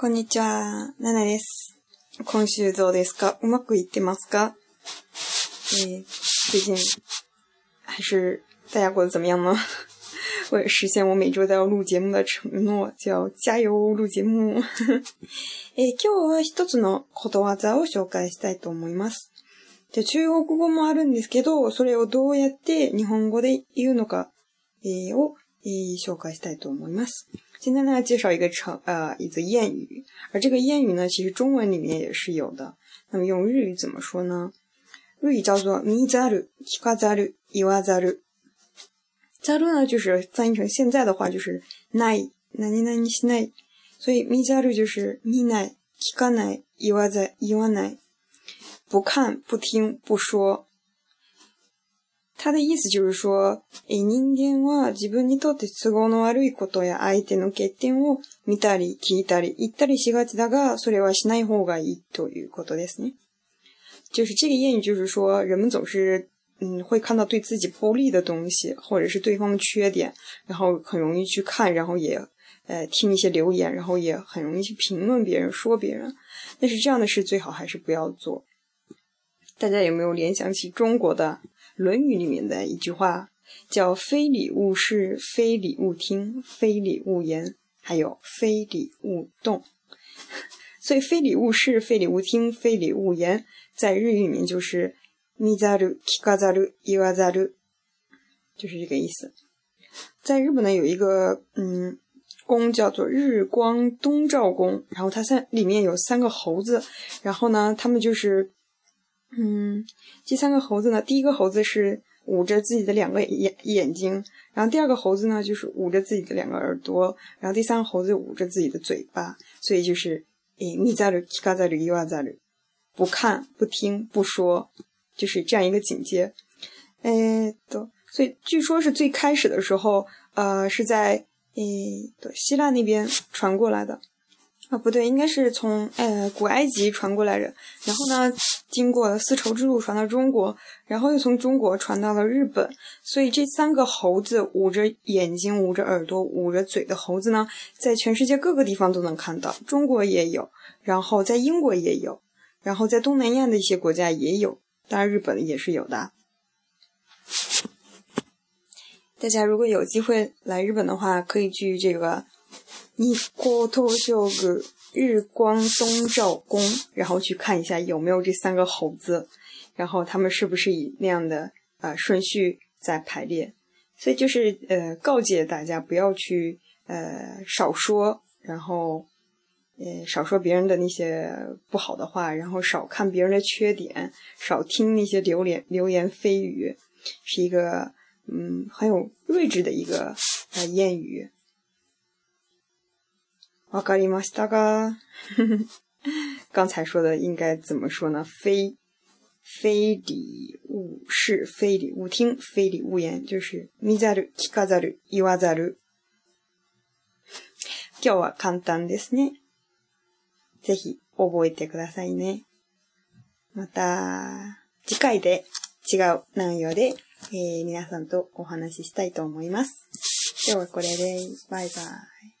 こんにちは、ナナです。今週どうですかうまくいってますかえー、最近、还是大家过得怎么样吗？我实现我每周都要录节目的承诺，加油录节目。えー、今日は一つのことわざを紹介したいと思います。ゃ中国語もあるんですけど、それをどうやって日本語で言うのか、えー、を咦，修改したいと思？今天呢，介绍一个成呃，一则谚语。而这个谚语呢，其实中文里面也是有的。那么用日语怎么说呢？日语叫做“みざる、きかざる、いわざる”。ざる呢，就是翻译成现在的话就是“ない、ない、なない”。所以“みざる”就是“みない、きかない、いわない、わない”。不看、不听、不说。た的意思就是说，人間は自分にとって都合の悪いことや相手の欠点を見たり聞いたり言ったりしがちだが、それはしない方がいいということですね。就是这个谚语，就是说，人们总是嗯会看到对自己不利的东西，或者是对方的缺点，然后很容易去看，然后也呃听一些留言，然后也很容易去评论别人、说别人。但是这样的事最好还是不要做。大家有没有联想起中国的《论语》里面的一句话，叫“非礼勿视，非礼勿听，非礼勿言，还有非礼勿动”。所以“非礼勿视，非礼勿听，非礼勿言”在日语里面就是“ミザル、キガザル、イワザル”，就是这个意思。在日本呢，有一个嗯宫叫做日光东照宫，然后它三里面有三个猴子，然后呢，他们就是。嗯，这三个猴子呢，第一个猴子是捂着自己的两个眼眼睛，然后第二个猴子呢就是捂着自己的两个耳朵，然后第三个猴子捂着自己的嘴巴，所以就是诶咪在驴嘎在这，伊哇在这，不看不听不说，就是这样一个警戒。诶，对，所以据说是最开始的时候，呃，是在诶对希腊那边传过来的，啊，不对，应该是从呃古埃及传过来的，然后呢。经过了丝绸之路传到中国，然后又从中国传到了日本，所以这三个猴子捂着眼睛、捂着耳朵、捂着嘴的猴子呢，在全世界各个地方都能看到，中国也有，然后在英国也有，然后在东南亚的一些国家也有，当然日本也是有的。大家如果有机会来日本的话，可以去这个。你过脱就个日光东照宫，然后去看一下有没有这三个猴子，然后他们是不是以那样的呃顺序在排列？所以就是呃告诫大家不要去呃少说，然后呃少说别人的那些不好的话，然后少看别人的缺点，少听那些流言流言蜚语，是一个嗯很有睿智的一个呃谚语。わかりましたが。刚才说的应该怎么说呢？非非礼勿视，非礼勿听，非礼勿言，就是見ざる、聞かざる、言わざる。今日は簡単ですね。ぜひ覚えてくださいね。また、次回で違う内容で、えー、皆さんとお話ししたいと思います。今日はこれで、バイバイ。